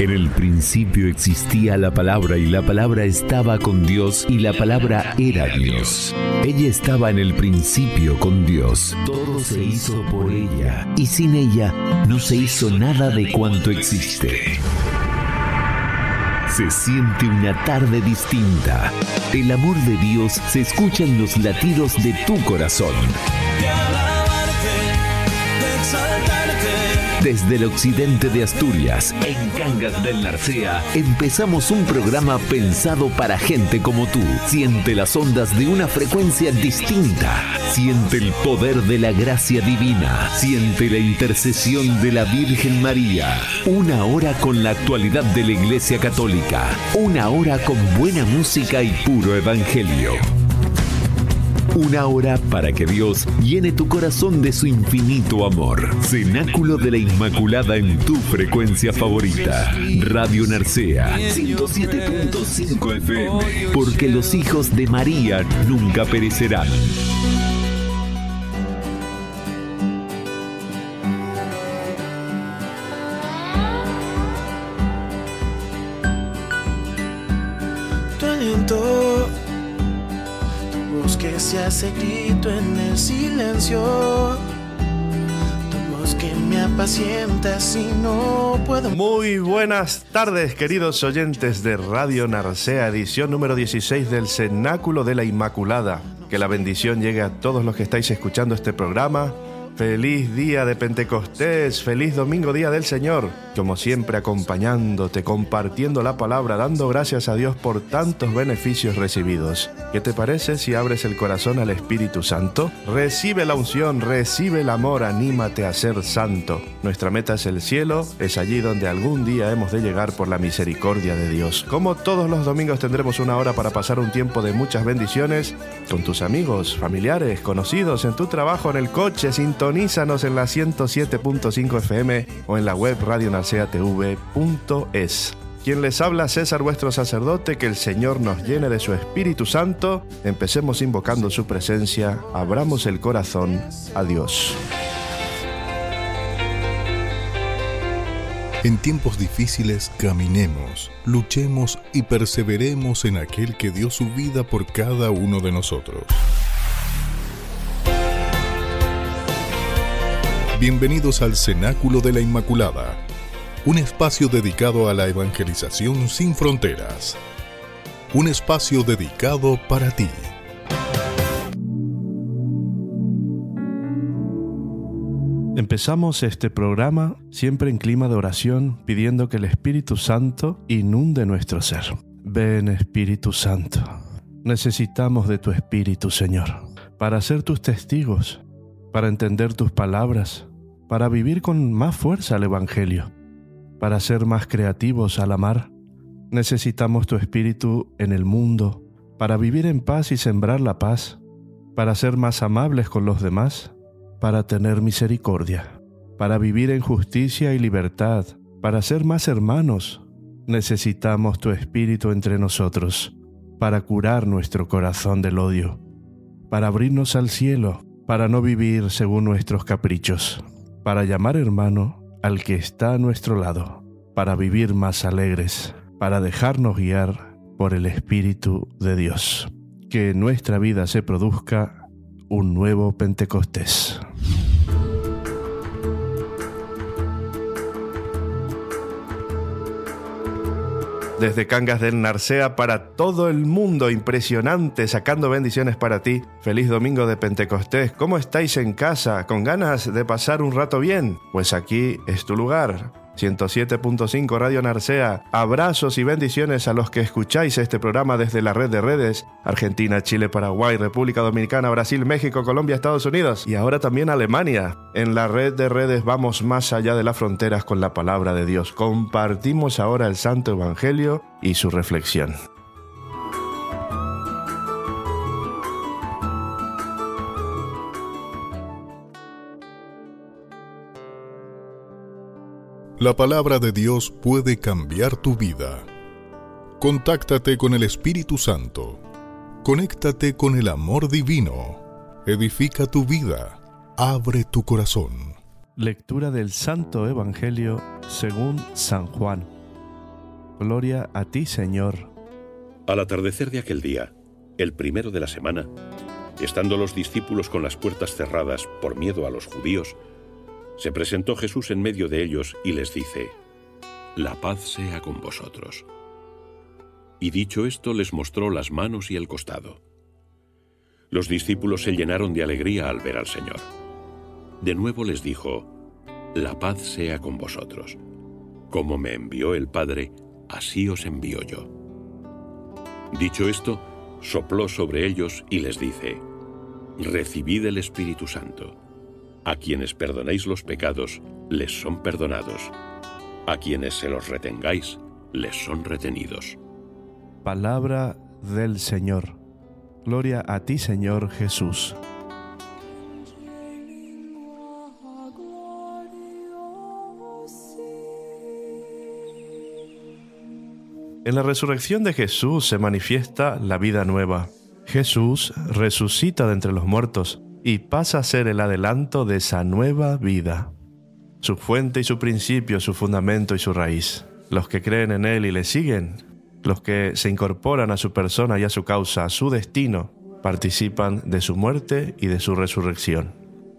En el principio existía la palabra y la palabra estaba con Dios y la palabra era Dios. Ella estaba en el principio con Dios. Todo se hizo por ella y sin ella no se hizo nada de cuanto existe. Se siente una tarde distinta. El amor de Dios se escucha en los latidos de tu corazón. Desde el occidente de Asturias, en Cangas del Narcea, empezamos un programa pensado para gente como tú. Siente las ondas de una frecuencia distinta. Siente el poder de la gracia divina. Siente la intercesión de la Virgen María. Una hora con la actualidad de la Iglesia Católica. Una hora con buena música y puro evangelio. Una hora para que Dios llene tu corazón de su infinito amor. Cenáculo de la Inmaculada en tu frecuencia favorita. Radio Narcea 107.5 FM. Porque los hijos de María nunca perecerán. Si no. Muy buenas tardes, queridos oyentes de Radio Narcea, edición número 16 del Cenáculo de la Inmaculada. Que la bendición llegue a todos los que estáis escuchando este programa. Feliz día de Pentecostés, feliz domingo día del Señor. Como siempre acompañándote, compartiendo la palabra, dando gracias a Dios por tantos beneficios recibidos. ¿Qué te parece si abres el corazón al Espíritu Santo? Recibe la unción, recibe el amor, anímate a ser santo. Nuestra meta es el cielo, es allí donde algún día hemos de llegar por la misericordia de Dios. Como todos los domingos tendremos una hora para pasar un tiempo de muchas bendiciones con tus amigos, familiares, conocidos, en tu trabajo, en el coche, sintonízanos en la 107.5 FM o en la web radionaceatv.es. Quien les habla, César, vuestro sacerdote, que el Señor nos llene de su Espíritu Santo. Empecemos invocando su presencia, abramos el corazón a Dios. En tiempos difíciles caminemos, luchemos y perseveremos en aquel que dio su vida por cada uno de nosotros. Bienvenidos al Cenáculo de la Inmaculada, un espacio dedicado a la evangelización sin fronteras. Un espacio dedicado para ti. Empezamos este programa siempre en clima de oración, pidiendo que el Espíritu Santo inunde nuestro ser. Ven Espíritu Santo, necesitamos de tu Espíritu Señor, para ser tus testigos, para entender tus palabras, para vivir con más fuerza el Evangelio, para ser más creativos al amar. Necesitamos tu Espíritu en el mundo, para vivir en paz y sembrar la paz, para ser más amables con los demás, para tener misericordia, para vivir en justicia y libertad, para ser más hermanos. Necesitamos tu Espíritu entre nosotros, para curar nuestro corazón del odio, para abrirnos al cielo, para no vivir según nuestros caprichos, para llamar hermano al que está a nuestro lado, para vivir más alegres, para dejarnos guiar por el Espíritu de Dios. Que en nuestra vida se produzca un nuevo Pentecostés. Desde Cangas del Narcea para todo el mundo, impresionante, sacando bendiciones para ti. Feliz domingo de Pentecostés. ¿Cómo estáis en casa? ¿Con ganas de pasar un rato bien? Pues aquí es tu lugar. 107.5 Radio Narcea. Abrazos y bendiciones a los que escucháis este programa desde la red de redes Argentina, Chile, Paraguay, República Dominicana, Brasil, México, Colombia, Estados Unidos y ahora también Alemania. En la red de redes vamos más allá de las fronteras con la palabra de Dios. Compartimos ahora el Santo Evangelio y su reflexión. La palabra de Dios puede cambiar tu vida. Contáctate con el Espíritu Santo. Conéctate con el amor divino. Edifica tu vida. Abre tu corazón. Lectura del Santo Evangelio según San Juan. Gloria a ti, Señor. Al atardecer de aquel día, el primero de la semana, estando los discípulos con las puertas cerradas por miedo a los judíos, se presentó Jesús en medio de ellos y les dice, La paz sea con vosotros. Y dicho esto les mostró las manos y el costado. Los discípulos se llenaron de alegría al ver al Señor. De nuevo les dijo, La paz sea con vosotros. Como me envió el Padre, así os envío yo. Dicho esto, sopló sobre ellos y les dice, Recibid el Espíritu Santo. A quienes perdonéis los pecados, les son perdonados. A quienes se los retengáis, les son retenidos. Palabra del Señor. Gloria a ti, Señor Jesús. En la resurrección de Jesús se manifiesta la vida nueva. Jesús resucita de entre los muertos y pasa a ser el adelanto de esa nueva vida. Su fuente y su principio, su fundamento y su raíz. Los que creen en Él y le siguen, los que se incorporan a su persona y a su causa, a su destino, participan de su muerte y de su resurrección.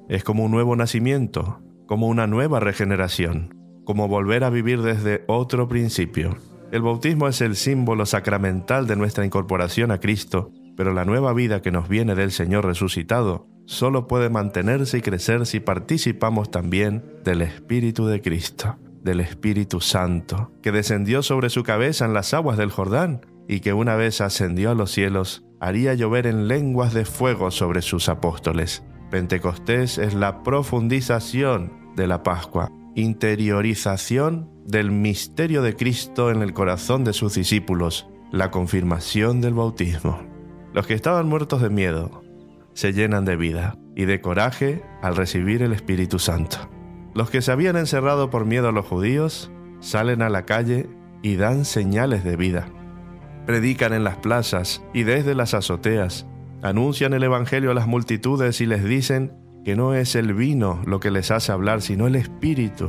Es como un nuevo nacimiento, como una nueva regeneración, como volver a vivir desde otro principio. El bautismo es el símbolo sacramental de nuestra incorporación a Cristo, pero la nueva vida que nos viene del Señor resucitado solo puede mantenerse y crecer si participamos también del Espíritu de Cristo, del Espíritu Santo, que descendió sobre su cabeza en las aguas del Jordán y que una vez ascendió a los cielos, haría llover en lenguas de fuego sobre sus apóstoles. Pentecostés es la profundización de la Pascua, interiorización del misterio de Cristo en el corazón de sus discípulos, la confirmación del bautismo. Los que estaban muertos de miedo se llenan de vida y de coraje al recibir el Espíritu Santo. Los que se habían encerrado por miedo a los judíos salen a la calle y dan señales de vida. Predican en las plazas y desde las azoteas, anuncian el Evangelio a las multitudes y les dicen que no es el vino lo que les hace hablar, sino el Espíritu.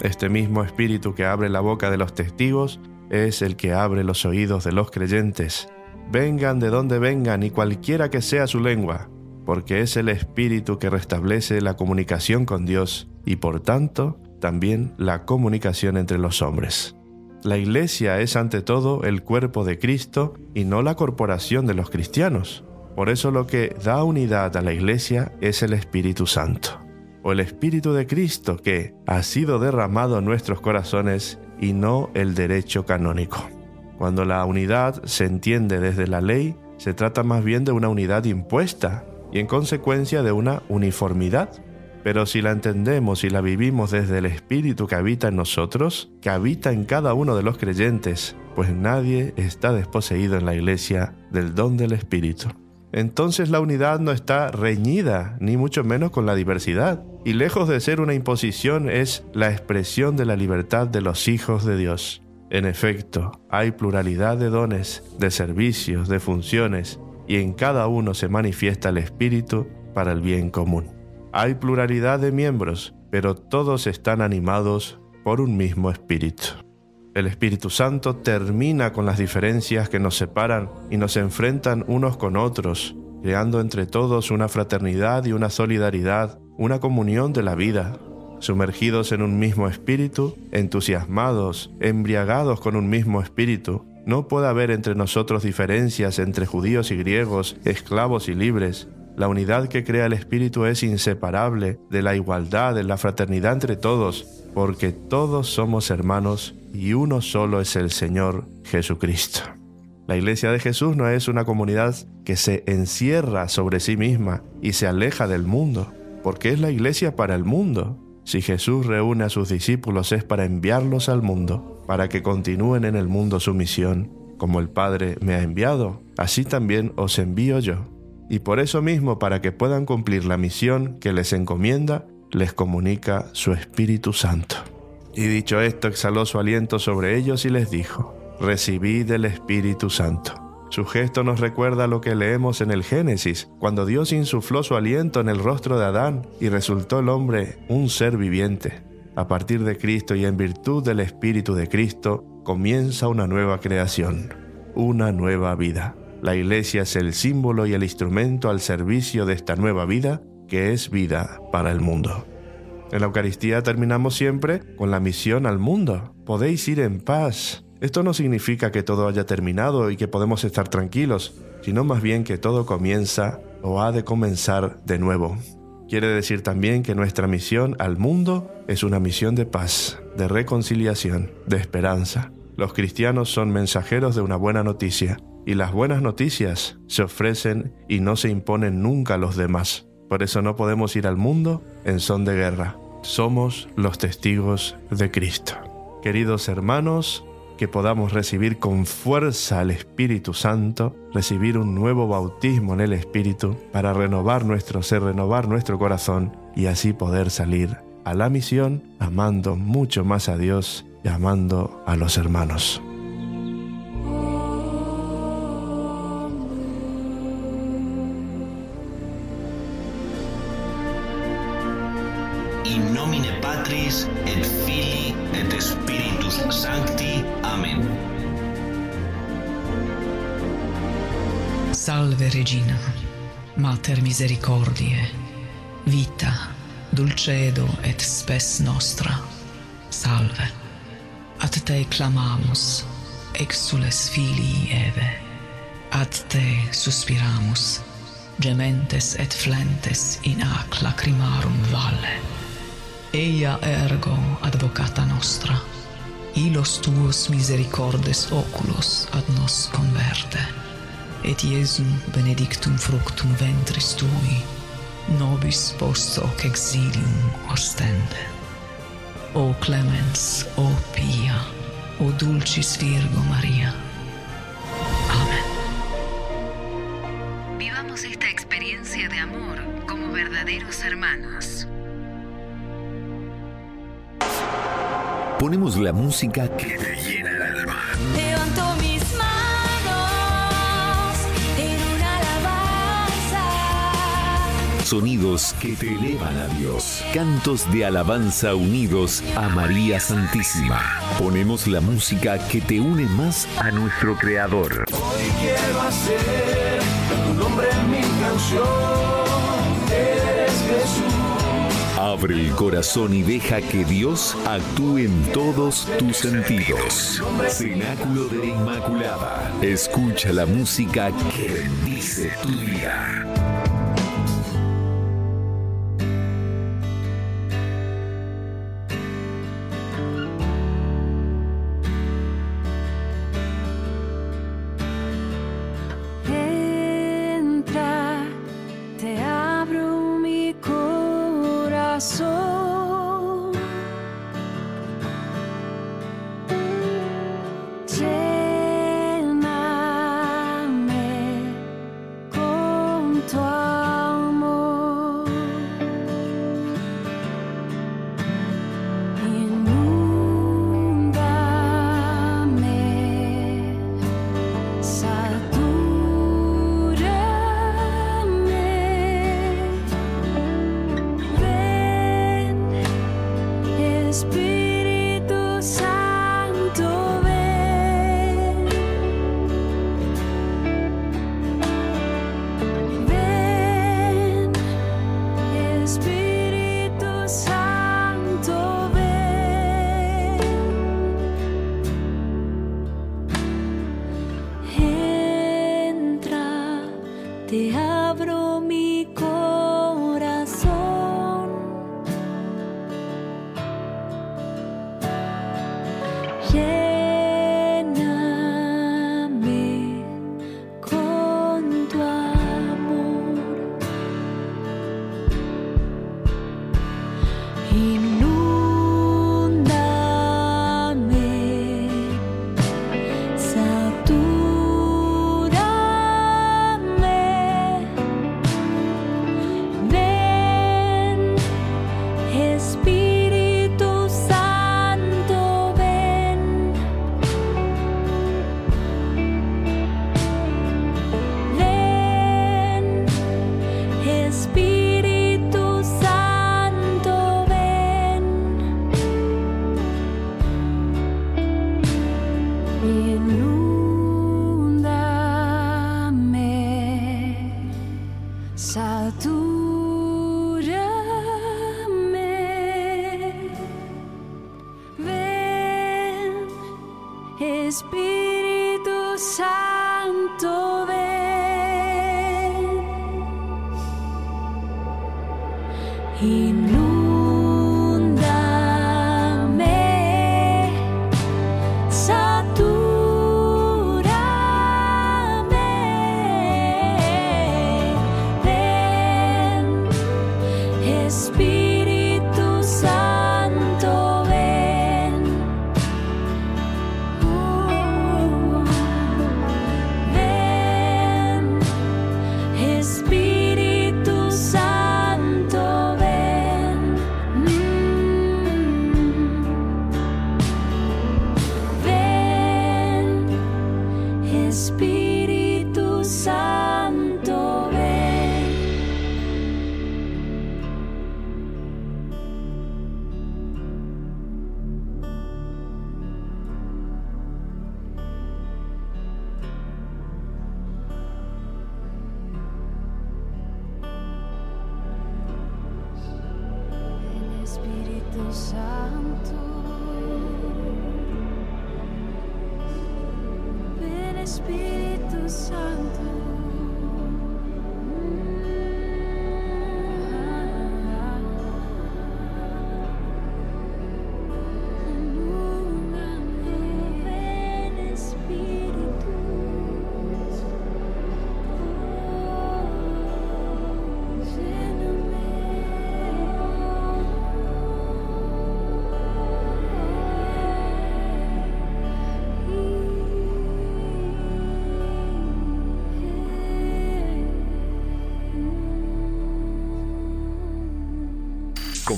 Este mismo Espíritu que abre la boca de los testigos es el que abre los oídos de los creyentes. Vengan de donde vengan y cualquiera que sea su lengua, porque es el Espíritu que restablece la comunicación con Dios y por tanto también la comunicación entre los hombres. La iglesia es ante todo el cuerpo de Cristo y no la corporación de los cristianos. Por eso lo que da unidad a la iglesia es el Espíritu Santo, o el Espíritu de Cristo que ha sido derramado en nuestros corazones y no el derecho canónico. Cuando la unidad se entiende desde la ley, se trata más bien de una unidad impuesta y en consecuencia de una uniformidad. Pero si la entendemos y la vivimos desde el Espíritu que habita en nosotros, que habita en cada uno de los creyentes, pues nadie está desposeído en la iglesia del don del Espíritu entonces la unidad no está reñida, ni mucho menos con la diversidad, y lejos de ser una imposición es la expresión de la libertad de los hijos de Dios. En efecto, hay pluralidad de dones, de servicios, de funciones, y en cada uno se manifiesta el Espíritu para el bien común. Hay pluralidad de miembros, pero todos están animados por un mismo Espíritu. El Espíritu Santo termina con las diferencias que nos separan y nos enfrentan unos con otros, creando entre todos una fraternidad y una solidaridad, una comunión de la vida, sumergidos en un mismo espíritu, entusiasmados, embriagados con un mismo espíritu. No puede haber entre nosotros diferencias entre judíos y griegos, esclavos y libres. La unidad que crea el espíritu es inseparable de la igualdad, de la fraternidad entre todos, porque todos somos hermanos y uno solo es el Señor Jesucristo. La iglesia de Jesús no es una comunidad que se encierra sobre sí misma y se aleja del mundo, porque es la iglesia para el mundo. Si Jesús reúne a sus discípulos es para enviarlos al mundo, para que continúen en el mundo su misión. Como el Padre me ha enviado, así también os envío yo. Y por eso mismo, para que puedan cumplir la misión que les encomienda, les comunica su Espíritu Santo. Y dicho esto, exhaló su aliento sobre ellos y les dijo, recibid el Espíritu Santo. Su gesto nos recuerda lo que leemos en el Génesis, cuando Dios insufló su aliento en el rostro de Adán y resultó el hombre un ser viviente. A partir de Cristo y en virtud del Espíritu de Cristo, comienza una nueva creación, una nueva vida. La iglesia es el símbolo y el instrumento al servicio de esta nueva vida que es vida para el mundo. En la Eucaristía terminamos siempre con la misión al mundo. Podéis ir en paz. Esto no significa que todo haya terminado y que podemos estar tranquilos, sino más bien que todo comienza o ha de comenzar de nuevo. Quiere decir también que nuestra misión al mundo es una misión de paz, de reconciliación, de esperanza. Los cristianos son mensajeros de una buena noticia y las buenas noticias se ofrecen y no se imponen nunca a los demás. Por eso no podemos ir al mundo en son de guerra. Somos los testigos de Cristo. Queridos hermanos, que podamos recibir con fuerza al Espíritu Santo, recibir un nuevo bautismo en el Espíritu para renovar nuestro ser, renovar nuestro corazón y así poder salir a la misión amando mucho más a Dios y amando a los hermanos. in nomine Patris et Filii et Spiritus Sancti. Amen. Salve Regina, Mater Misericordiae, vita, dulcedo et spes nostra. Salve. Ad te clamamus, exules filii Eve. Ad te suspiramus, gementes et flentes in ac lacrimarum valle eia ergo advocata nostra, ilos tuos misericordes oculos ad nos converte, et Iesum benedictum fructum ventris tui, nobis post hoc exilium ostende. O clemens, o pia, o dulcis Virgo Maria. Amén. Vivamos esta experiencia de amor como verdaderos hermanos. Ponemos la música que te llena el alma. Levanto mis manos en una alabanza. Sonidos que te elevan a Dios. Cantos de alabanza unidos a María Santísima. Ponemos la música que te une más a nuestro Creador. Hoy quiero hacer tu nombre en mi canción. Abre el corazón y deja que Dios actúe en todos tus sentidos. Cenáculo de la Inmaculada. Escucha la música que bendice tu día.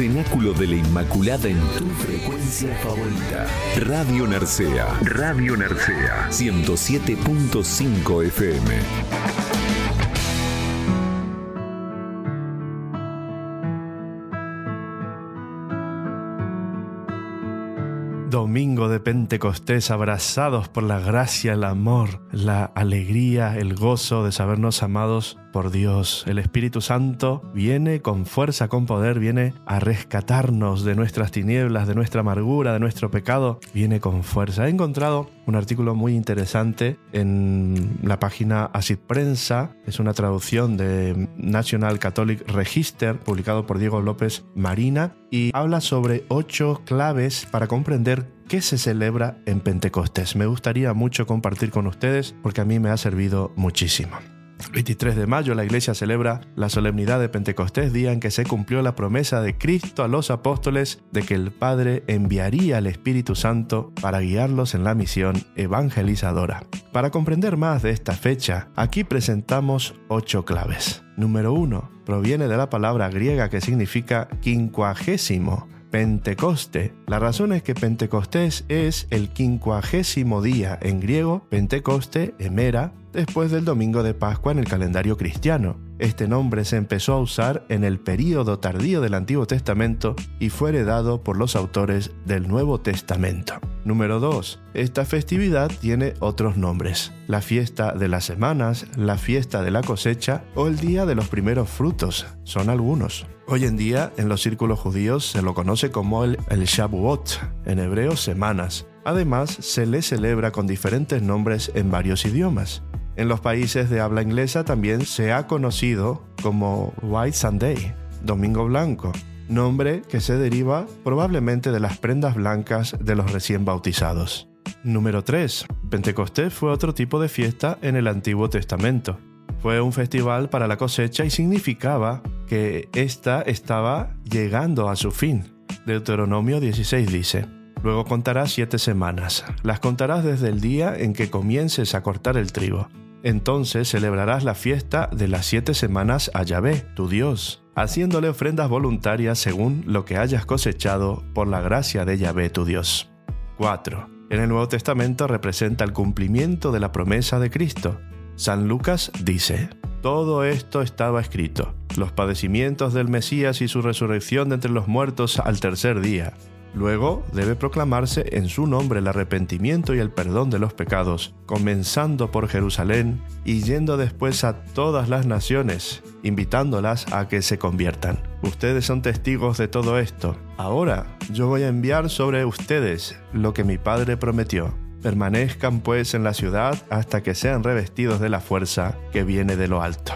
Cenáculo de la Inmaculada en tu frecuencia favorita. Radio Narcea. Radio Narcea. 107.5 FM. De Pentecostés, abrazados por la gracia, el amor, la alegría, el gozo de sabernos amados por Dios. El Espíritu Santo viene con fuerza, con poder, viene a rescatarnos de nuestras tinieblas, de nuestra amargura, de nuestro pecado. Viene con fuerza. He encontrado un artículo muy interesante en la página Acid Prensa. Es una traducción de National Catholic Register, publicado por Diego López Marina, y habla sobre ocho claves para comprender qué se celebra en Pentecostés. Me gustaría mucho compartir con ustedes porque a mí me ha servido muchísimo. 23 de mayo la iglesia celebra la solemnidad de Pentecostés, día en que se cumplió la promesa de Cristo a los apóstoles de que el Padre enviaría al Espíritu Santo para guiarlos en la misión evangelizadora. Para comprender más de esta fecha, aquí presentamos ocho claves. Número 1. Proviene de la palabra griega que significa quincuagésimo. Pentecoste. La razón es que Pentecostés es el quincuagésimo día en griego, Pentecoste, Emera, después del domingo de Pascua en el calendario cristiano. Este nombre se empezó a usar en el período tardío del Antiguo Testamento y fue heredado por los autores del Nuevo Testamento. Número 2. Esta festividad tiene otros nombres. La fiesta de las semanas, la fiesta de la cosecha o el día de los primeros frutos son algunos. Hoy en día en los círculos judíos se lo conoce como el, el Shavuot, en hebreo semanas. Además, se le celebra con diferentes nombres en varios idiomas. En los países de habla inglesa también se ha conocido como White Sunday, Domingo Blanco, nombre que se deriva probablemente de las prendas blancas de los recién bautizados. Número 3. Pentecostés fue otro tipo de fiesta en el Antiguo Testamento. Fue un festival para la cosecha y significaba que ésta estaba llegando a su fin. Deuteronomio 16 dice, Luego contarás siete semanas. Las contarás desde el día en que comiences a cortar el trigo. Entonces celebrarás la fiesta de las siete semanas a Yahvé, tu Dios, haciéndole ofrendas voluntarias según lo que hayas cosechado por la gracia de Yahvé, tu Dios. 4. En el Nuevo Testamento representa el cumplimiento de la promesa de Cristo. San Lucas dice, todo esto estaba escrito, los padecimientos del Mesías y su resurrección de entre los muertos al tercer día. Luego debe proclamarse en su nombre el arrepentimiento y el perdón de los pecados, comenzando por Jerusalén y yendo después a todas las naciones, invitándolas a que se conviertan. Ustedes son testigos de todo esto. Ahora yo voy a enviar sobre ustedes lo que mi Padre prometió. Permanezcan pues en la ciudad hasta que sean revestidos de la fuerza que viene de lo alto.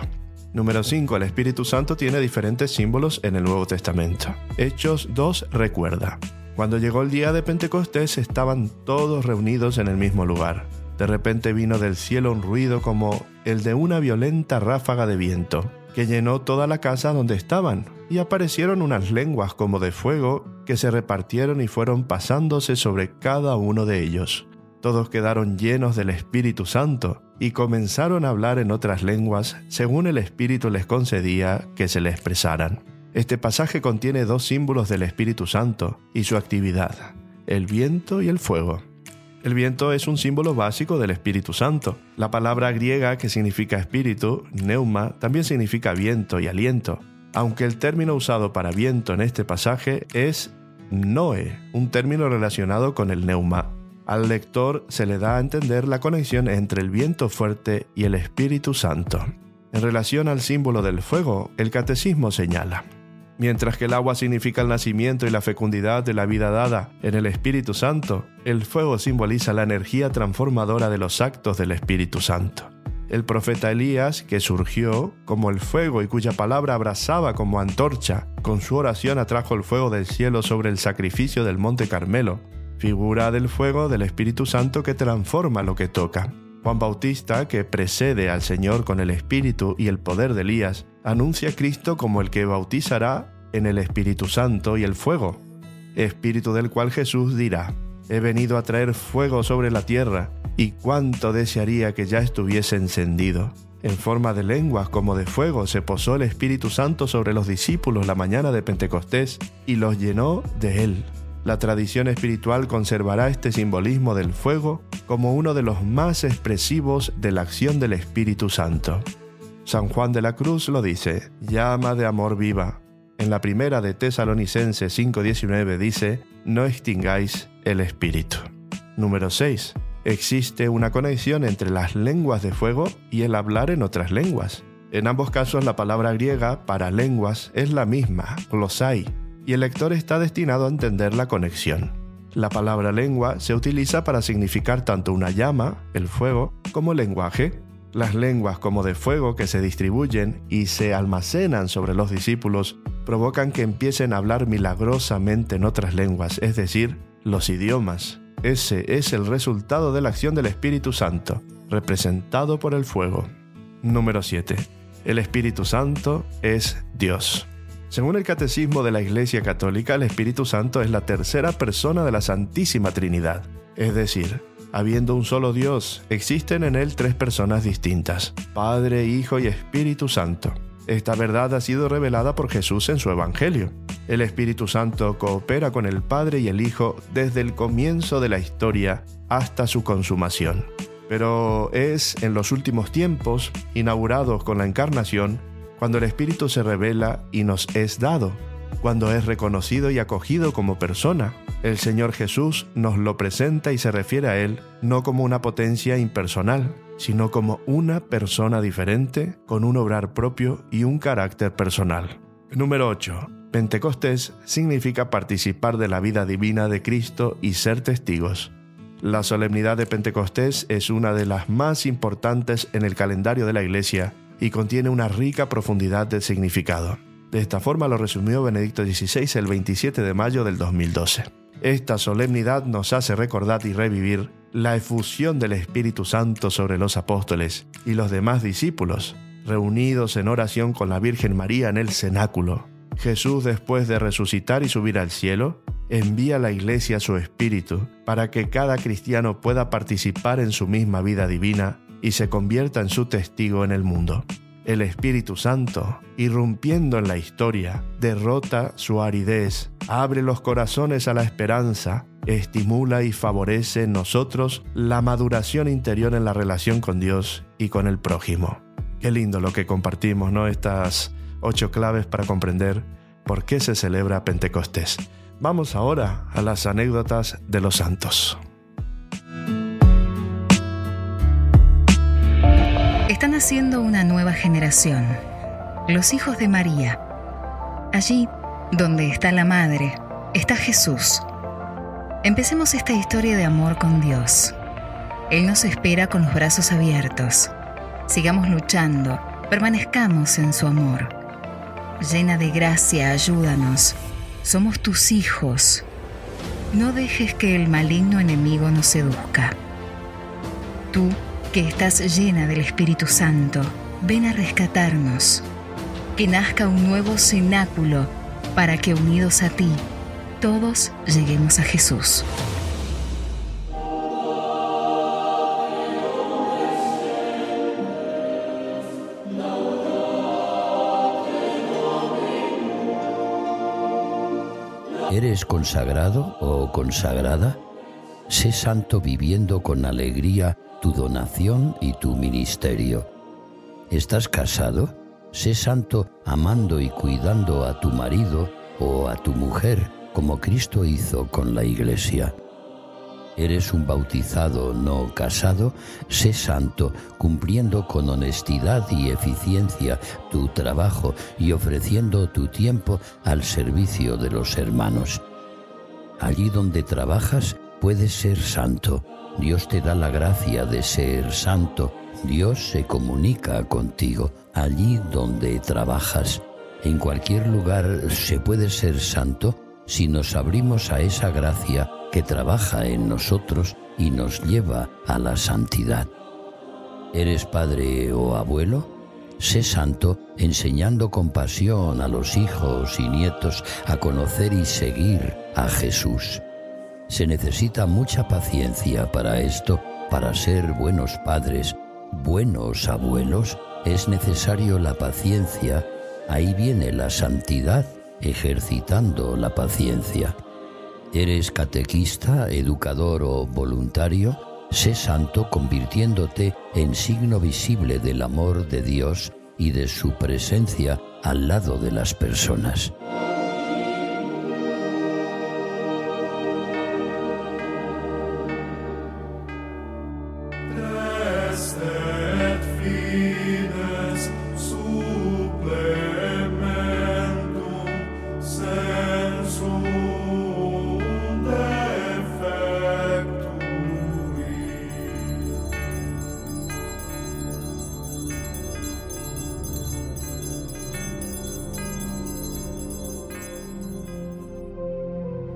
Número 5. El Espíritu Santo tiene diferentes símbolos en el Nuevo Testamento. Hechos 2 recuerda. Cuando llegó el día de Pentecostés estaban todos reunidos en el mismo lugar. De repente vino del cielo un ruido como el de una violenta ráfaga de viento, que llenó toda la casa donde estaban, y aparecieron unas lenguas como de fuego que se repartieron y fueron pasándose sobre cada uno de ellos todos quedaron llenos del Espíritu Santo y comenzaron a hablar en otras lenguas según el Espíritu les concedía que se le expresaran. Este pasaje contiene dos símbolos del Espíritu Santo y su actividad, el viento y el fuego. El viento es un símbolo básico del Espíritu Santo. La palabra griega que significa espíritu, neuma, también significa viento y aliento, aunque el término usado para viento en este pasaje es noe, un término relacionado con el neuma. Al lector se le da a entender la conexión entre el viento fuerte y el Espíritu Santo. En relación al símbolo del fuego, el catecismo señala, Mientras que el agua significa el nacimiento y la fecundidad de la vida dada en el Espíritu Santo, el fuego simboliza la energía transformadora de los actos del Espíritu Santo. El profeta Elías, que surgió como el fuego y cuya palabra abrazaba como antorcha, con su oración atrajo el fuego del cielo sobre el sacrificio del monte Carmelo, figura del fuego del Espíritu Santo que transforma lo que toca. Juan Bautista, que precede al Señor con el Espíritu y el poder de Elías, anuncia a Cristo como el que bautizará en el Espíritu Santo y el fuego, Espíritu del cual Jesús dirá, he venido a traer fuego sobre la tierra, y cuánto desearía que ya estuviese encendido. En forma de lenguas como de fuego se posó el Espíritu Santo sobre los discípulos la mañana de Pentecostés y los llenó de él. La tradición espiritual conservará este simbolismo del fuego como uno de los más expresivos de la acción del Espíritu Santo. San Juan de la Cruz lo dice, llama de amor viva. En la primera de Tesalonicenses 5:19 dice, no extingáis el Espíritu. Número 6. Existe una conexión entre las lenguas de fuego y el hablar en otras lenguas. En ambos casos la palabra griega para lenguas es la misma, glosai, y el lector está destinado a entender la conexión. La palabra lengua se utiliza para significar tanto una llama, el fuego, como lenguaje. Las lenguas como de fuego que se distribuyen y se almacenan sobre los discípulos provocan que empiecen a hablar milagrosamente en otras lenguas, es decir, los idiomas. Ese es el resultado de la acción del Espíritu Santo, representado por el fuego. Número 7. El Espíritu Santo es Dios. Según el Catecismo de la Iglesia Católica, el Espíritu Santo es la tercera persona de la Santísima Trinidad. Es decir, habiendo un solo Dios, existen en él tres personas distintas, Padre, Hijo y Espíritu Santo. Esta verdad ha sido revelada por Jesús en su Evangelio. El Espíritu Santo coopera con el Padre y el Hijo desde el comienzo de la historia hasta su consumación. Pero es en los últimos tiempos, inaugurados con la encarnación, cuando el Espíritu se revela y nos es dado, cuando es reconocido y acogido como persona. El Señor Jesús nos lo presenta y se refiere a Él no como una potencia impersonal, sino como una persona diferente, con un obrar propio y un carácter personal. Número 8. Pentecostés significa participar de la vida divina de Cristo y ser testigos. La solemnidad de Pentecostés es una de las más importantes en el calendario de la Iglesia y contiene una rica profundidad de significado. De esta forma lo resumió Benedicto XVI el 27 de mayo del 2012. Esta solemnidad nos hace recordar y revivir la efusión del Espíritu Santo sobre los apóstoles y los demás discípulos, reunidos en oración con la Virgen María en el cenáculo. Jesús, después de resucitar y subir al cielo, envía a la iglesia su Espíritu para que cada cristiano pueda participar en su misma vida divina y se convierta en su testigo en el mundo. el Espíritu Santo, irrumpiendo en la historia, derrota su aridez, abre los corazones a la esperanza, estimula y favorece en nosotros la maduración interior en la relación con Dios y con el prójimo. Qué lindo lo que compartimos, ¿no? Estas ocho claves para comprender por qué se celebra Pentecostés. Vamos ahora a las anécdotas de los santos. Está naciendo una nueva generación, los hijos de María. Allí, donde está la Madre, está Jesús. Empecemos esta historia de amor con Dios. Él nos espera con los brazos abiertos. Sigamos luchando, permanezcamos en su amor. Llena de gracia, ayúdanos. Somos tus hijos. No dejes que el maligno enemigo nos seduzca. Tú, que estás llena del Espíritu Santo, ven a rescatarnos. Que nazca un nuevo cenáculo para que unidos a ti, todos lleguemos a Jesús. ¿Eres consagrado o consagrada? Sé santo viviendo con alegría tu donación y tu ministerio. ¿Estás casado? Sé santo amando y cuidando a tu marido o a tu mujer como Cristo hizo con la iglesia. ¿Eres un bautizado no casado? Sé santo, cumpliendo con honestidad y eficiencia tu trabajo y ofreciendo tu tiempo al servicio de los hermanos. Allí donde trabajas puedes ser santo. Dios te da la gracia de ser santo. Dios se comunica contigo allí donde trabajas. En cualquier lugar se puede ser santo si nos abrimos a esa gracia que trabaja en nosotros y nos lleva a la santidad. ¿Eres padre o abuelo? Sé santo enseñando con pasión a los hijos y nietos a conocer y seguir a Jesús. Se necesita mucha paciencia para esto, para ser buenos padres, buenos abuelos, es necesario la paciencia, ahí viene la santidad ejercitando la paciencia. ¿Eres catequista, educador o voluntario? Sé santo convirtiéndote en signo visible del amor de Dios y de su presencia al lado de las personas.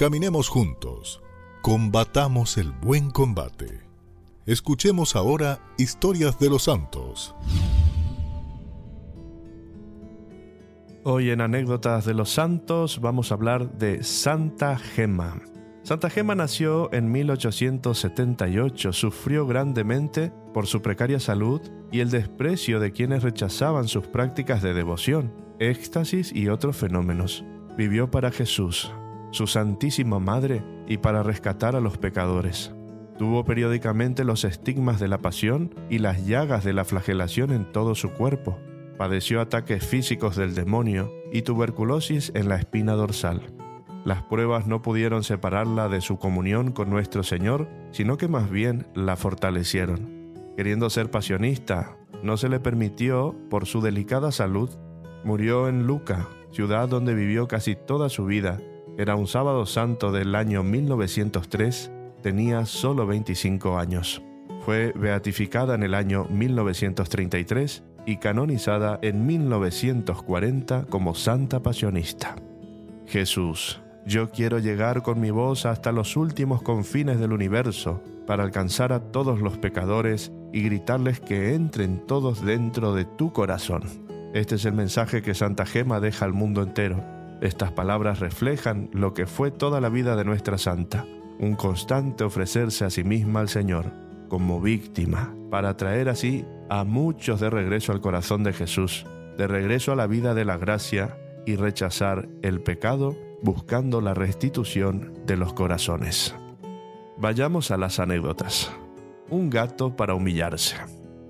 Caminemos juntos, combatamos el buen combate. Escuchemos ahora historias de los santos. Hoy en Anécdotas de los Santos vamos a hablar de Santa Gema. Santa Gema nació en 1878, sufrió grandemente por su precaria salud y el desprecio de quienes rechazaban sus prácticas de devoción, éxtasis y otros fenómenos. Vivió para Jesús, su Santísima Madre, y para rescatar a los pecadores. Tuvo periódicamente los estigmas de la pasión y las llagas de la flagelación en todo su cuerpo. Padeció ataques físicos del demonio y tuberculosis en la espina dorsal. Las pruebas no pudieron separarla de su comunión con nuestro Señor, sino que más bien la fortalecieron. Queriendo ser pasionista, no se le permitió por su delicada salud. Murió en Luca, ciudad donde vivió casi toda su vida, era un sábado santo del año 1903, tenía solo 25 años. Fue beatificada en el año 1933 y canonizada en 1940 como Santa Pasionista. Jesús, yo quiero llegar con mi voz hasta los últimos confines del universo para alcanzar a todos los pecadores y gritarles que entren todos dentro de tu corazón. Este es el mensaje que Santa Gema deja al mundo entero. Estas palabras reflejan lo que fue toda la vida de nuestra santa, un constante ofrecerse a sí misma al Señor como víctima, para traer así a muchos de regreso al corazón de Jesús, de regreso a la vida de la gracia y rechazar el pecado buscando la restitución de los corazones. Vayamos a las anécdotas. Un gato para humillarse.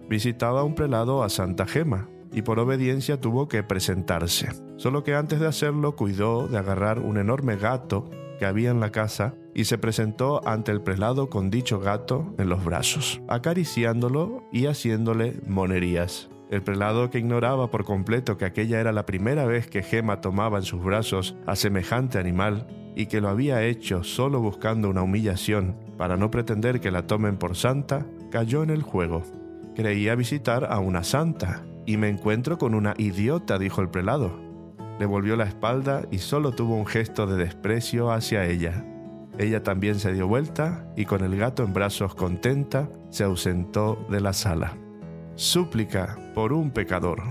Visitaba un prelado a Santa Gema y por obediencia tuvo que presentarse. Solo que antes de hacerlo cuidó de agarrar un enorme gato que había en la casa y se presentó ante el prelado con dicho gato en los brazos, acariciándolo y haciéndole monerías. El prelado, que ignoraba por completo que aquella era la primera vez que Gema tomaba en sus brazos a semejante animal y que lo había hecho solo buscando una humillación para no pretender que la tomen por santa, cayó en el juego. Creía visitar a una santa y me encuentro con una idiota, dijo el prelado. Le volvió la espalda y solo tuvo un gesto de desprecio hacia ella. Ella también se dio vuelta y con el gato en brazos contenta se ausentó de la sala súplica por un pecador.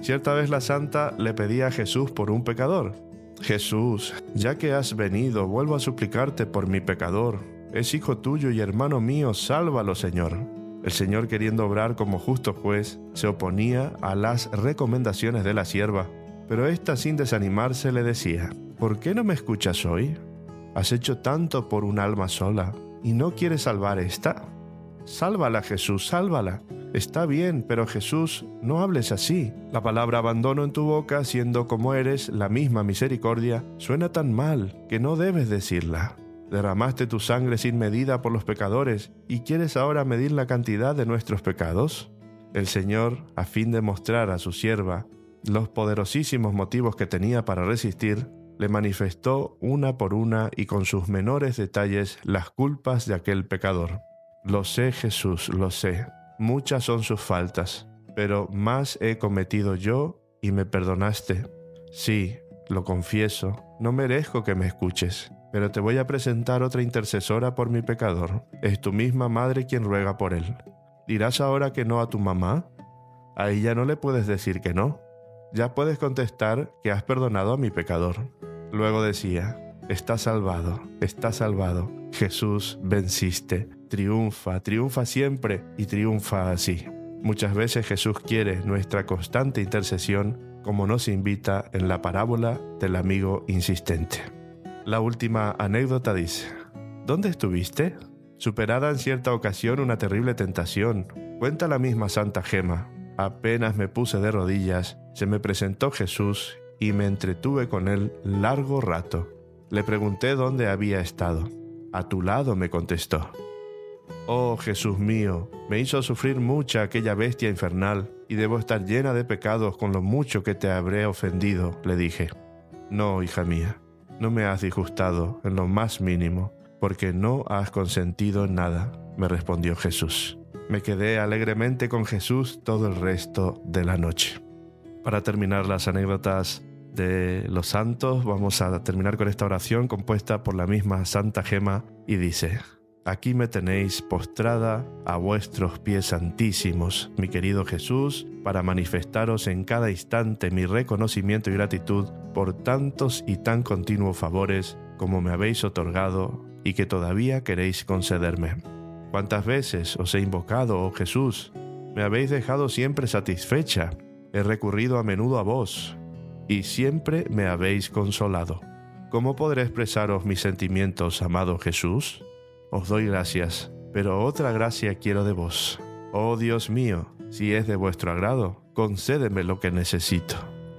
Cierta vez la santa le pedía a Jesús por un pecador. Jesús, ya que has venido, vuelvo a suplicarte por mi pecador. Es hijo tuyo y hermano mío, sálvalo, Señor. El Señor, queriendo obrar como justo juez, se oponía a las recomendaciones de la sierva, pero ésta sin desanimarse le decía, ¿por qué no me escuchas hoy? Has hecho tanto por un alma sola, ¿y no quieres salvar esta? Sálvala, Jesús, sálvala. Está bien, pero Jesús, no hables así. La palabra abandono en tu boca, siendo como eres la misma misericordia, suena tan mal que no debes decirla. Derramaste tu sangre sin medida por los pecadores y quieres ahora medir la cantidad de nuestros pecados. El Señor, a fin de mostrar a su sierva los poderosísimos motivos que tenía para resistir, le manifestó una por una y con sus menores detalles las culpas de aquel pecador. Lo sé, Jesús, lo sé muchas son sus faltas, pero más he cometido yo y me perdonaste. Sí, lo confieso, no merezco que me escuches, pero te voy a presentar otra intercesora por mi pecador. Es tu misma madre quien ruega por él. ¿Dirás ahora que no a tu mamá? A ella no le puedes decir que no. Ya puedes contestar que has perdonado a mi pecador. Luego decía, está salvado, está salvado. Jesús, venciste triunfa, triunfa siempre y triunfa así. Muchas veces Jesús quiere nuestra constante intercesión como nos invita en la parábola del amigo insistente. La última anécdota dice, ¿Dónde estuviste? Superada en cierta ocasión una terrible tentación, cuenta la misma Santa Gema, apenas me puse de rodillas, se me presentó Jesús y me entretuve con él largo rato. Le pregunté dónde había estado. A tu lado me contestó. Oh Jesús mío, me hizo sufrir mucha aquella bestia infernal, y debo estar llena de pecados con lo mucho que te habré ofendido, le dije. No, hija mía, no me has disgustado en lo más mínimo, porque no has consentido en nada, me respondió Jesús. Me quedé alegremente con Jesús todo el resto de la noche. Para terminar las anécdotas de los santos, vamos a terminar con esta oración compuesta por la misma Santa Gema y dice, Aquí me tenéis postrada a vuestros pies santísimos, mi querido Jesús, para manifestaros en cada instante mi reconocimiento y gratitud por tantos y tan continuos favores como me habéis otorgado y que todavía queréis concederme. ¿Cuántas veces os he invocado, oh Jesús? Me habéis dejado siempre satisfecha. He recurrido a menudo a vos y siempre me habéis consolado. ¿Cómo podré expresaros mis sentimientos, amado Jesús? os doy gracias, pero otra gracia quiero de vos. Oh Dios mío, si es de vuestro agrado, concédeme lo que necesito.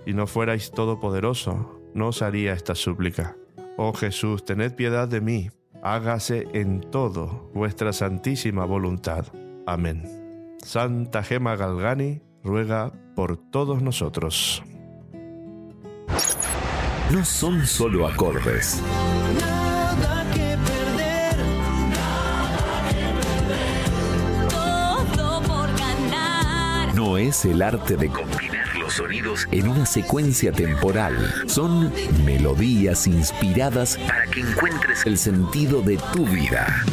Si no fuerais todopoderoso, no os haría esta súplica. Oh Jesús, tened piedad de mí, hágase en todo vuestra santísima voluntad. Amén. Santa Gema Galgani ruega por todos nosotros. No son solo acordes es el arte de combinar sonidos en una secuencia temporal. Son melodías inspiradas para que encuentres el sentido de tu vida.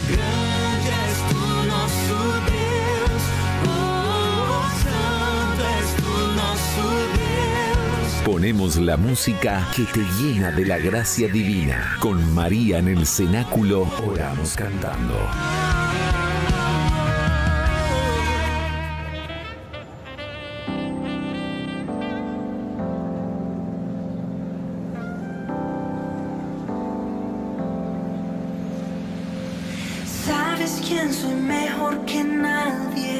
Ponemos la música que te llena de la gracia divina. Con María en el cenáculo, oramos cantando. Sabes quién soy mejor que nadie.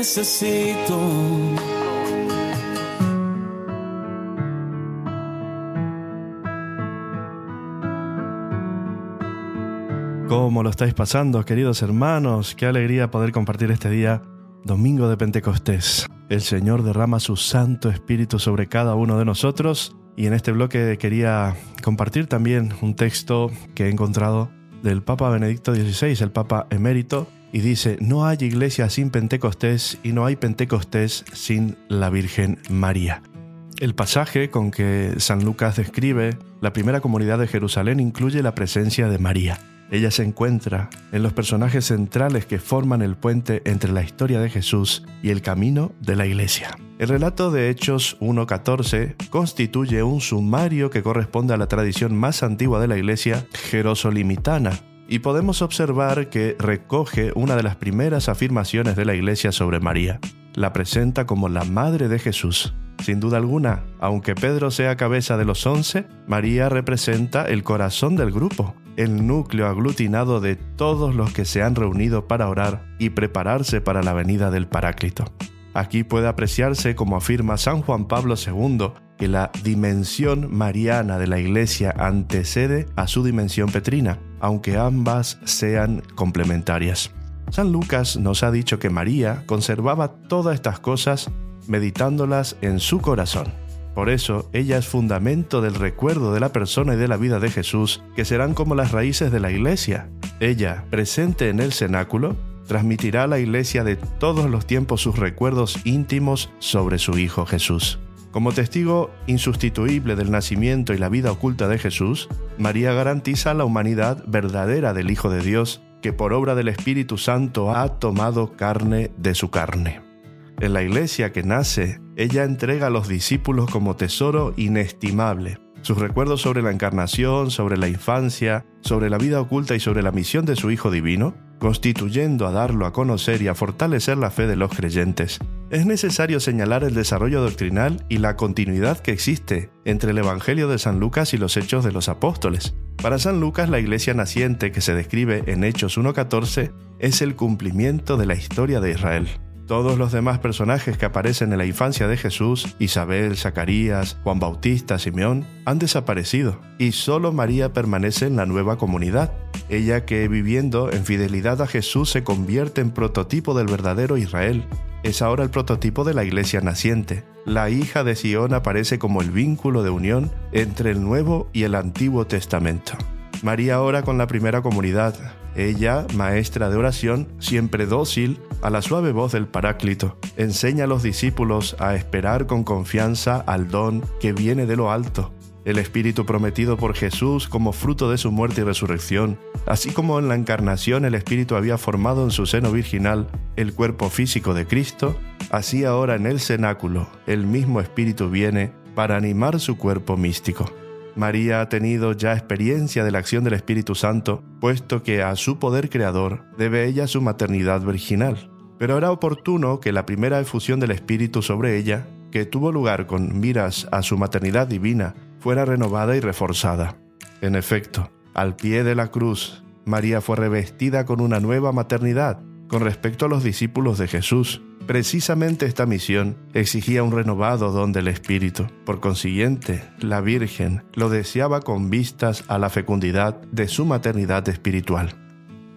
Necesito. ¿Cómo lo estáis pasando, queridos hermanos? Qué alegría poder compartir este día, domingo de Pentecostés. El Señor derrama su Santo Espíritu sobre cada uno de nosotros y en este bloque quería compartir también un texto que he encontrado del Papa Benedicto XVI, el Papa emérito, y dice, no hay iglesia sin Pentecostés y no hay Pentecostés sin la Virgen María. El pasaje con que San Lucas describe la primera comunidad de Jerusalén incluye la presencia de María. Ella se encuentra en los personajes centrales que forman el puente entre la historia de Jesús y el camino de la iglesia. El relato de Hechos 1.14 constituye un sumario que corresponde a la tradición más antigua de la iglesia jerosolimitana y podemos observar que recoge una de las primeras afirmaciones de la iglesia sobre María. La presenta como la madre de Jesús. Sin duda alguna, aunque Pedro sea cabeza de los once, María representa el corazón del grupo, el núcleo aglutinado de todos los que se han reunido para orar y prepararse para la venida del Paráclito. Aquí puede apreciarse, como afirma San Juan Pablo II, que la dimensión mariana de la Iglesia antecede a su dimensión petrina, aunque ambas sean complementarias. San Lucas nos ha dicho que María conservaba todas estas cosas meditándolas en su corazón. Por eso, ella es fundamento del recuerdo de la persona y de la vida de Jesús, que serán como las raíces de la iglesia. Ella, presente en el cenáculo, transmitirá a la iglesia de todos los tiempos sus recuerdos íntimos sobre su Hijo Jesús. Como testigo insustituible del nacimiento y la vida oculta de Jesús, María garantiza la humanidad verdadera del Hijo de Dios, que por obra del Espíritu Santo ha tomado carne de su carne. En la iglesia que nace, ella entrega a los discípulos como tesoro inestimable sus recuerdos sobre la encarnación, sobre la infancia, sobre la vida oculta y sobre la misión de su Hijo Divino, constituyendo a darlo a conocer y a fortalecer la fe de los creyentes. Es necesario señalar el desarrollo doctrinal y la continuidad que existe entre el Evangelio de San Lucas y los Hechos de los Apóstoles. Para San Lucas, la iglesia naciente que se describe en Hechos 1.14 es el cumplimiento de la historia de Israel. Todos los demás personajes que aparecen en la infancia de Jesús, Isabel, Zacarías, Juan Bautista, Simeón, han desaparecido y solo María permanece en la nueva comunidad. Ella que viviendo en fidelidad a Jesús se convierte en prototipo del verdadero Israel. Es ahora el prototipo de la iglesia naciente. La hija de Sión aparece como el vínculo de unión entre el Nuevo y el Antiguo Testamento. María ora con la primera comunidad, ella, maestra de oración, siempre dócil a la suave voz del Paráclito, enseña a los discípulos a esperar con confianza al don que viene de lo alto, el Espíritu prometido por Jesús como fruto de su muerte y resurrección, así como en la encarnación el Espíritu había formado en su seno virginal el cuerpo físico de Cristo, así ahora en el cenáculo el mismo Espíritu viene para animar su cuerpo místico. María ha tenido ya experiencia de la acción del Espíritu Santo, puesto que a su poder creador debe ella su maternidad virginal. Pero era oportuno que la primera efusión del Espíritu sobre ella, que tuvo lugar con miras a su maternidad divina, fuera renovada y reforzada. En efecto, al pie de la cruz, María fue revestida con una nueva maternidad con respecto a los discípulos de Jesús, Precisamente esta misión exigía un renovado don del Espíritu. Por consiguiente, la Virgen lo deseaba con vistas a la fecundidad de su maternidad espiritual.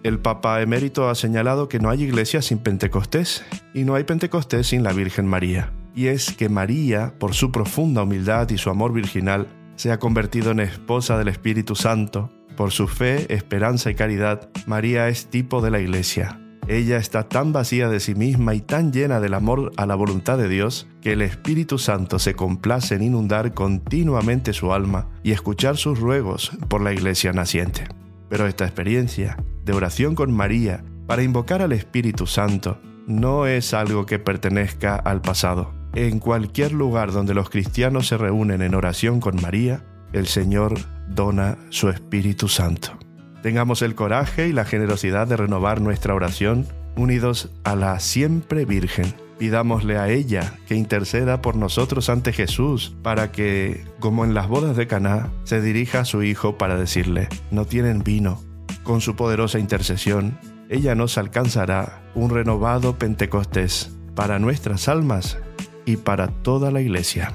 El Papa emérito ha señalado que no hay iglesia sin Pentecostés y no hay Pentecostés sin la Virgen María. Y es que María, por su profunda humildad y su amor virginal, se ha convertido en esposa del Espíritu Santo. Por su fe, esperanza y caridad, María es tipo de la iglesia, ella está tan vacía de sí misma y tan llena del amor a la voluntad de Dios que el Espíritu Santo se complace en inundar continuamente su alma y escuchar sus ruegos por la iglesia naciente. Pero esta experiencia de oración con María para invocar al Espíritu Santo no es algo que pertenezca al pasado. En cualquier lugar donde los cristianos se reúnen en oración con María, el Señor dona su Espíritu Santo. Tengamos el coraje y la generosidad de renovar nuestra oración unidos a la siempre Virgen. Pidámosle a ella que interceda por nosotros ante Jesús para que, como en las bodas de Caná, se dirija a su hijo para decirle: "No tienen vino." Con su poderosa intercesión, ella nos alcanzará un renovado Pentecostés para nuestras almas y para toda la iglesia.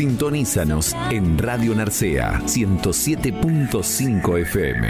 Sintonízanos en Radio Narcea 107.5 FM.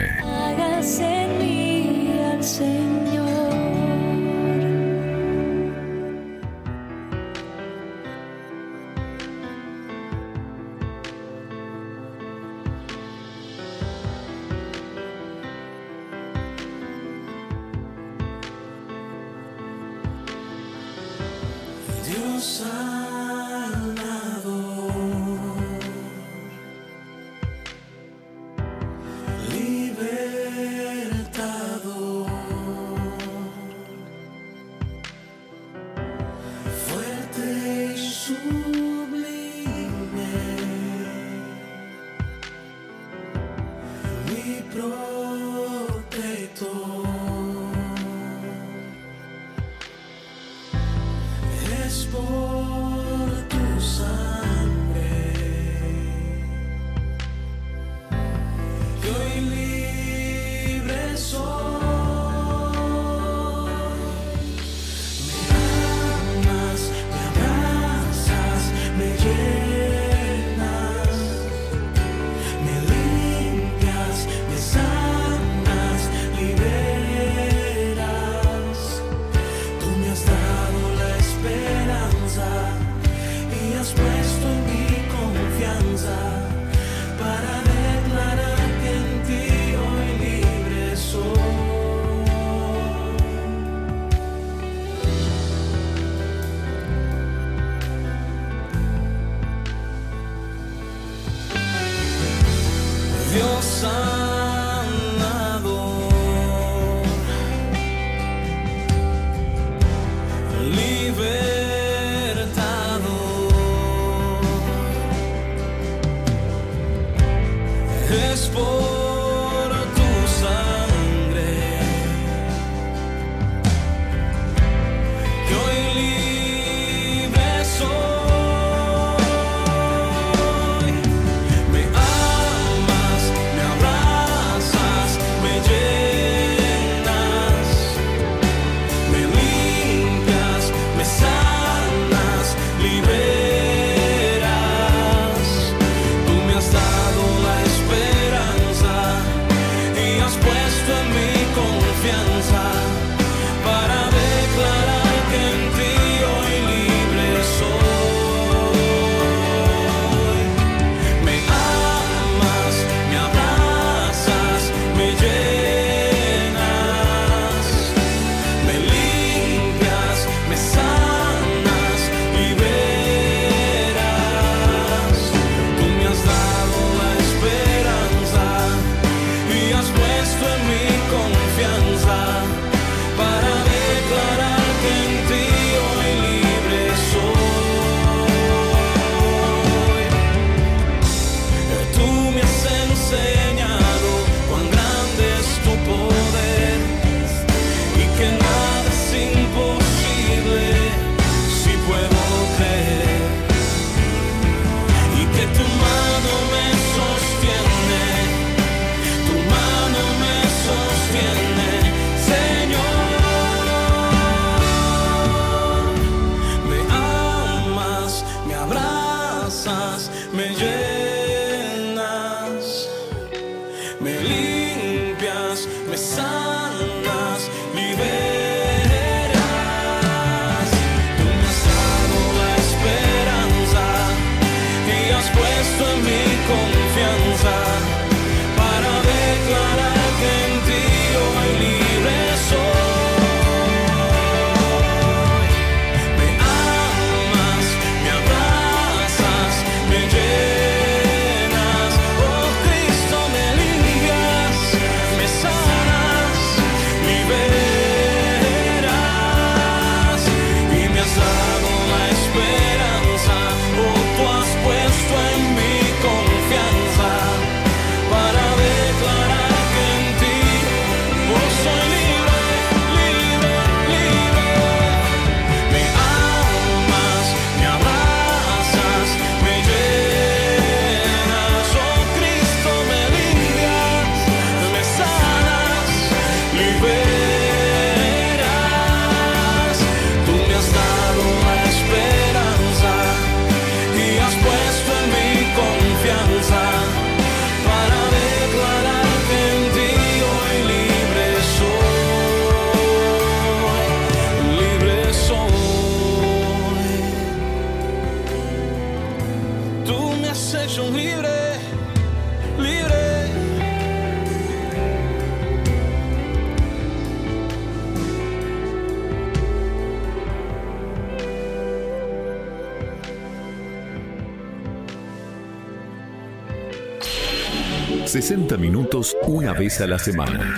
Vez a la semana.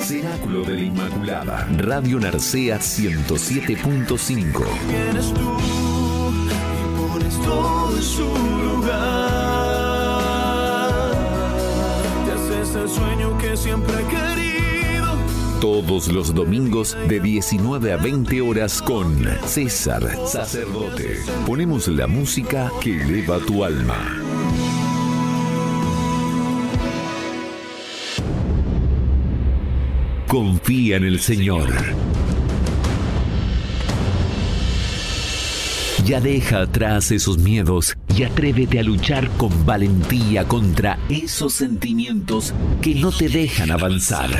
Cenáculo de la Inmaculada. Radio Narcea 107.5. Vienes tú y pones todo en su lugar. Te haces el sueño que siempre he querido. Todos los domingos de 19 a 20 horas con César Sacerdote. Ponemos la música que eleva tu alma. En el Señor. Ya deja atrás esos miedos y atrévete a luchar con valentía contra esos sentimientos que no te dejan avanzar.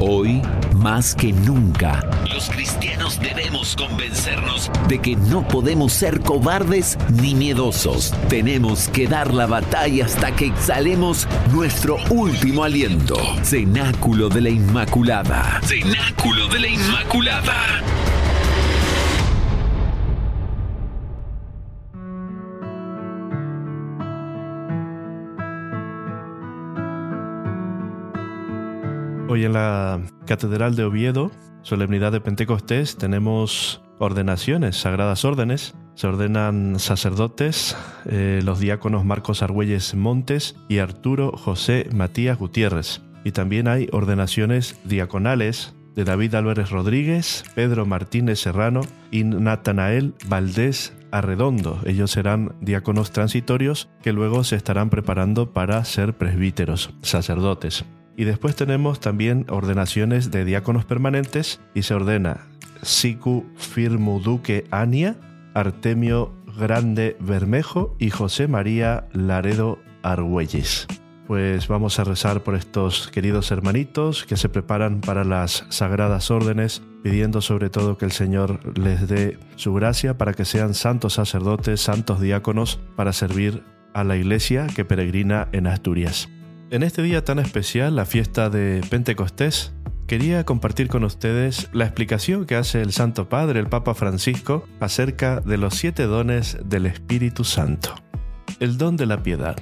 Hoy, más que nunca, los cristianos debemos convencernos de que no podemos ser cobardes ni miedosos. Tenemos que dar la batalla hasta que exhalemos nuestro último aliento. Cenáculo de la Inmaculada. Cenáculo de la Inmaculada. Hoy en la Catedral de Oviedo, solemnidad de Pentecostés, tenemos ordenaciones, sagradas órdenes. Se ordenan sacerdotes, eh, los diáconos Marcos Argüelles Montes y Arturo José Matías Gutiérrez. Y también hay ordenaciones diaconales de David Álvarez Rodríguez, Pedro Martínez Serrano y Natanael Valdés Arredondo. Ellos serán diáconos transitorios que luego se estarán preparando para ser presbíteros, sacerdotes. Y después tenemos también ordenaciones de diáconos permanentes y se ordena Siku Firmuduque Ania, Artemio Grande Bermejo y José María Laredo Argüelles. Pues vamos a rezar por estos queridos hermanitos que se preparan para las sagradas órdenes, pidiendo sobre todo que el Señor les dé su gracia para que sean santos sacerdotes, santos diáconos, para servir a la iglesia que peregrina en Asturias. En este día tan especial, la fiesta de Pentecostés, quería compartir con ustedes la explicación que hace el Santo Padre, el Papa Francisco, acerca de los siete dones del Espíritu Santo. El don de la piedad.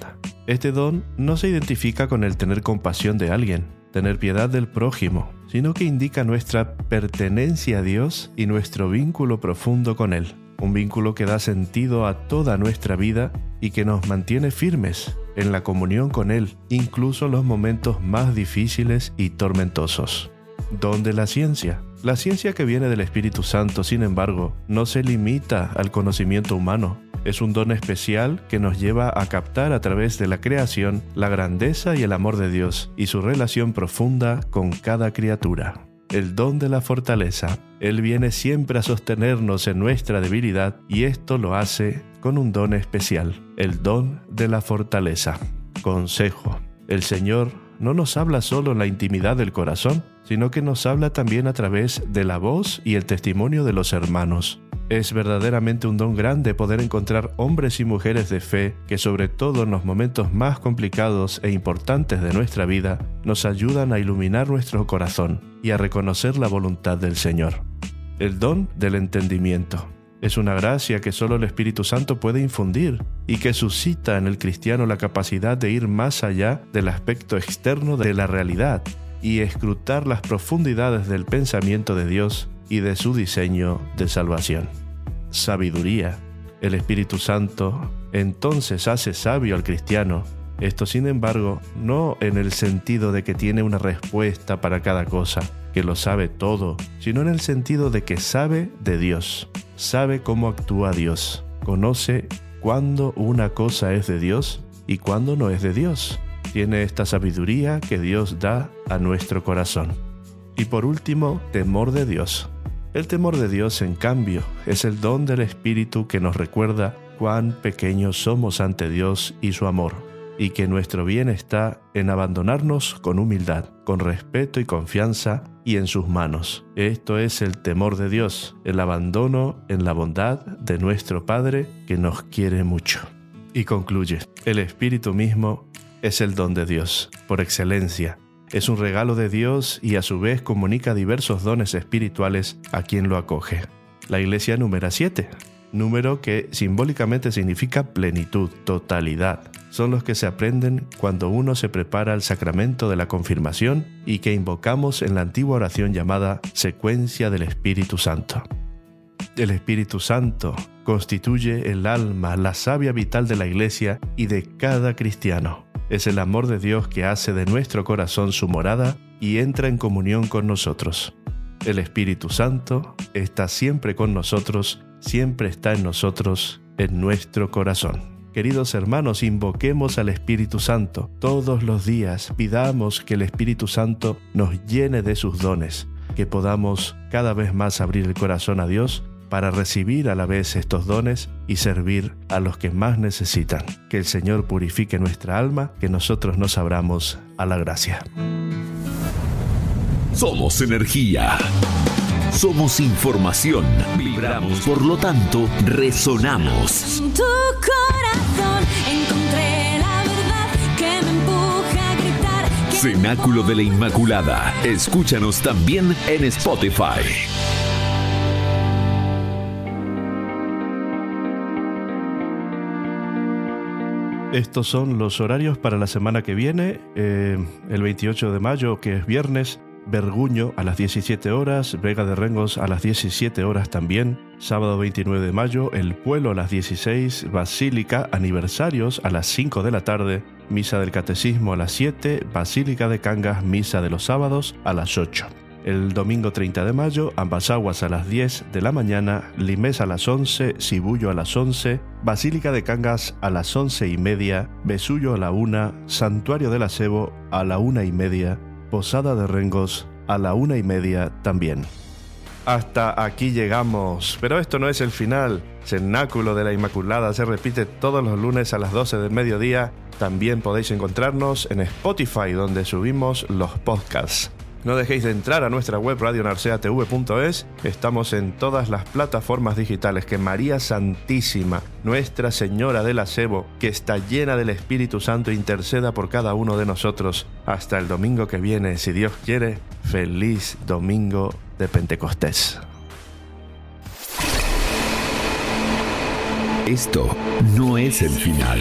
Este don no se identifica con el tener compasión de alguien, tener piedad del prójimo, sino que indica nuestra pertenencia a Dios y nuestro vínculo profundo con Él, un vínculo que da sentido a toda nuestra vida y que nos mantiene firmes en la comunión con Él, incluso en los momentos más difíciles y tormentosos. Don de la ciencia. La ciencia que viene del Espíritu Santo, sin embargo, no se limita al conocimiento humano. Es un don especial que nos lleva a captar a través de la creación la grandeza y el amor de Dios y su relación profunda con cada criatura. El don de la fortaleza. Él viene siempre a sostenernos en nuestra debilidad y esto lo hace con un don especial, el don de la fortaleza. Consejo. El Señor no nos habla solo en la intimidad del corazón, sino que nos habla también a través de la voz y el testimonio de los hermanos. Es verdaderamente un don grande poder encontrar hombres y mujeres de fe que sobre todo en los momentos más complicados e importantes de nuestra vida nos ayudan a iluminar nuestro corazón y a reconocer la voluntad del Señor. El don del entendimiento. Es una gracia que solo el Espíritu Santo puede infundir y que suscita en el cristiano la capacidad de ir más allá del aspecto externo de la realidad y escrutar las profundidades del pensamiento de Dios y de su diseño de salvación. Sabiduría. El Espíritu Santo entonces hace sabio al cristiano. Esto, sin embargo, no en el sentido de que tiene una respuesta para cada cosa, que lo sabe todo, sino en el sentido de que sabe de Dios, sabe cómo actúa Dios, conoce cuándo una cosa es de Dios y cuándo no es de Dios. Tiene esta sabiduría que Dios da a nuestro corazón. Y por último, temor de Dios. El temor de Dios, en cambio, es el don del Espíritu que nos recuerda cuán pequeños somos ante Dios y su amor, y que nuestro bien está en abandonarnos con humildad, con respeto y confianza, y en sus manos. Esto es el temor de Dios, el abandono en la bondad de nuestro Padre que nos quiere mucho. Y concluye, el Espíritu mismo es el don de Dios, por excelencia, es un regalo de Dios y a su vez comunica diversos dones espirituales a quien lo acoge. La iglesia número 7. número que simbólicamente significa plenitud, totalidad. Son los que se aprenden cuando uno se prepara al sacramento de la confirmación y que invocamos en la antigua oración llamada secuencia del Espíritu Santo. El Espíritu Santo constituye el alma, la savia vital de la Iglesia y de cada cristiano. Es el amor de Dios que hace de nuestro corazón su morada y entra en comunión con nosotros. El Espíritu Santo está siempre con nosotros, siempre está en nosotros, en nuestro corazón. Queridos hermanos, invoquemos al Espíritu Santo todos los días, pidamos que el Espíritu Santo nos llene de sus dones, que podamos cada vez más abrir el corazón a Dios para recibir a la vez estos dones y servir a los que más necesitan. Que el Señor purifique nuestra alma, que nosotros nos abramos a la gracia. Somos energía. Somos información. Vibramos, por lo tanto, resonamos. En tu corazón encontré la verdad que me empuja a gritar. Cenáculo de la Inmaculada. Escúchanos también en Spotify. Estos son los horarios para la semana que viene. Eh, el 28 de mayo, que es viernes, Berguño a las 17 horas, Vega de Rengos a las 17 horas también. Sábado 29 de mayo, El Pueblo a las 16, Basílica, aniversarios a las 5 de la tarde, Misa del Catecismo a las 7, Basílica de Cangas, Misa de los sábados a las 8. El domingo 30 de mayo, ambas aguas a las 10 de la mañana, Limés a las 11, Cibullo a las 11, Basílica de Cangas a las 11 y media, Besullo a la 1, Santuario del Acebo a la 1 y media, Posada de Rengos a la 1 y media también. Hasta aquí llegamos, pero esto no es el final. Cenáculo de la Inmaculada se repite todos los lunes a las 12 del mediodía. También podéis encontrarnos en Spotify donde subimos los podcasts. No dejéis de entrar a nuestra web radionarceatv.es. Estamos en todas las plataformas digitales. Que María Santísima, Nuestra Señora del Acebo, que está llena del Espíritu Santo, interceda por cada uno de nosotros. Hasta el domingo que viene, si Dios quiere. Feliz domingo de Pentecostés. Esto no es el final.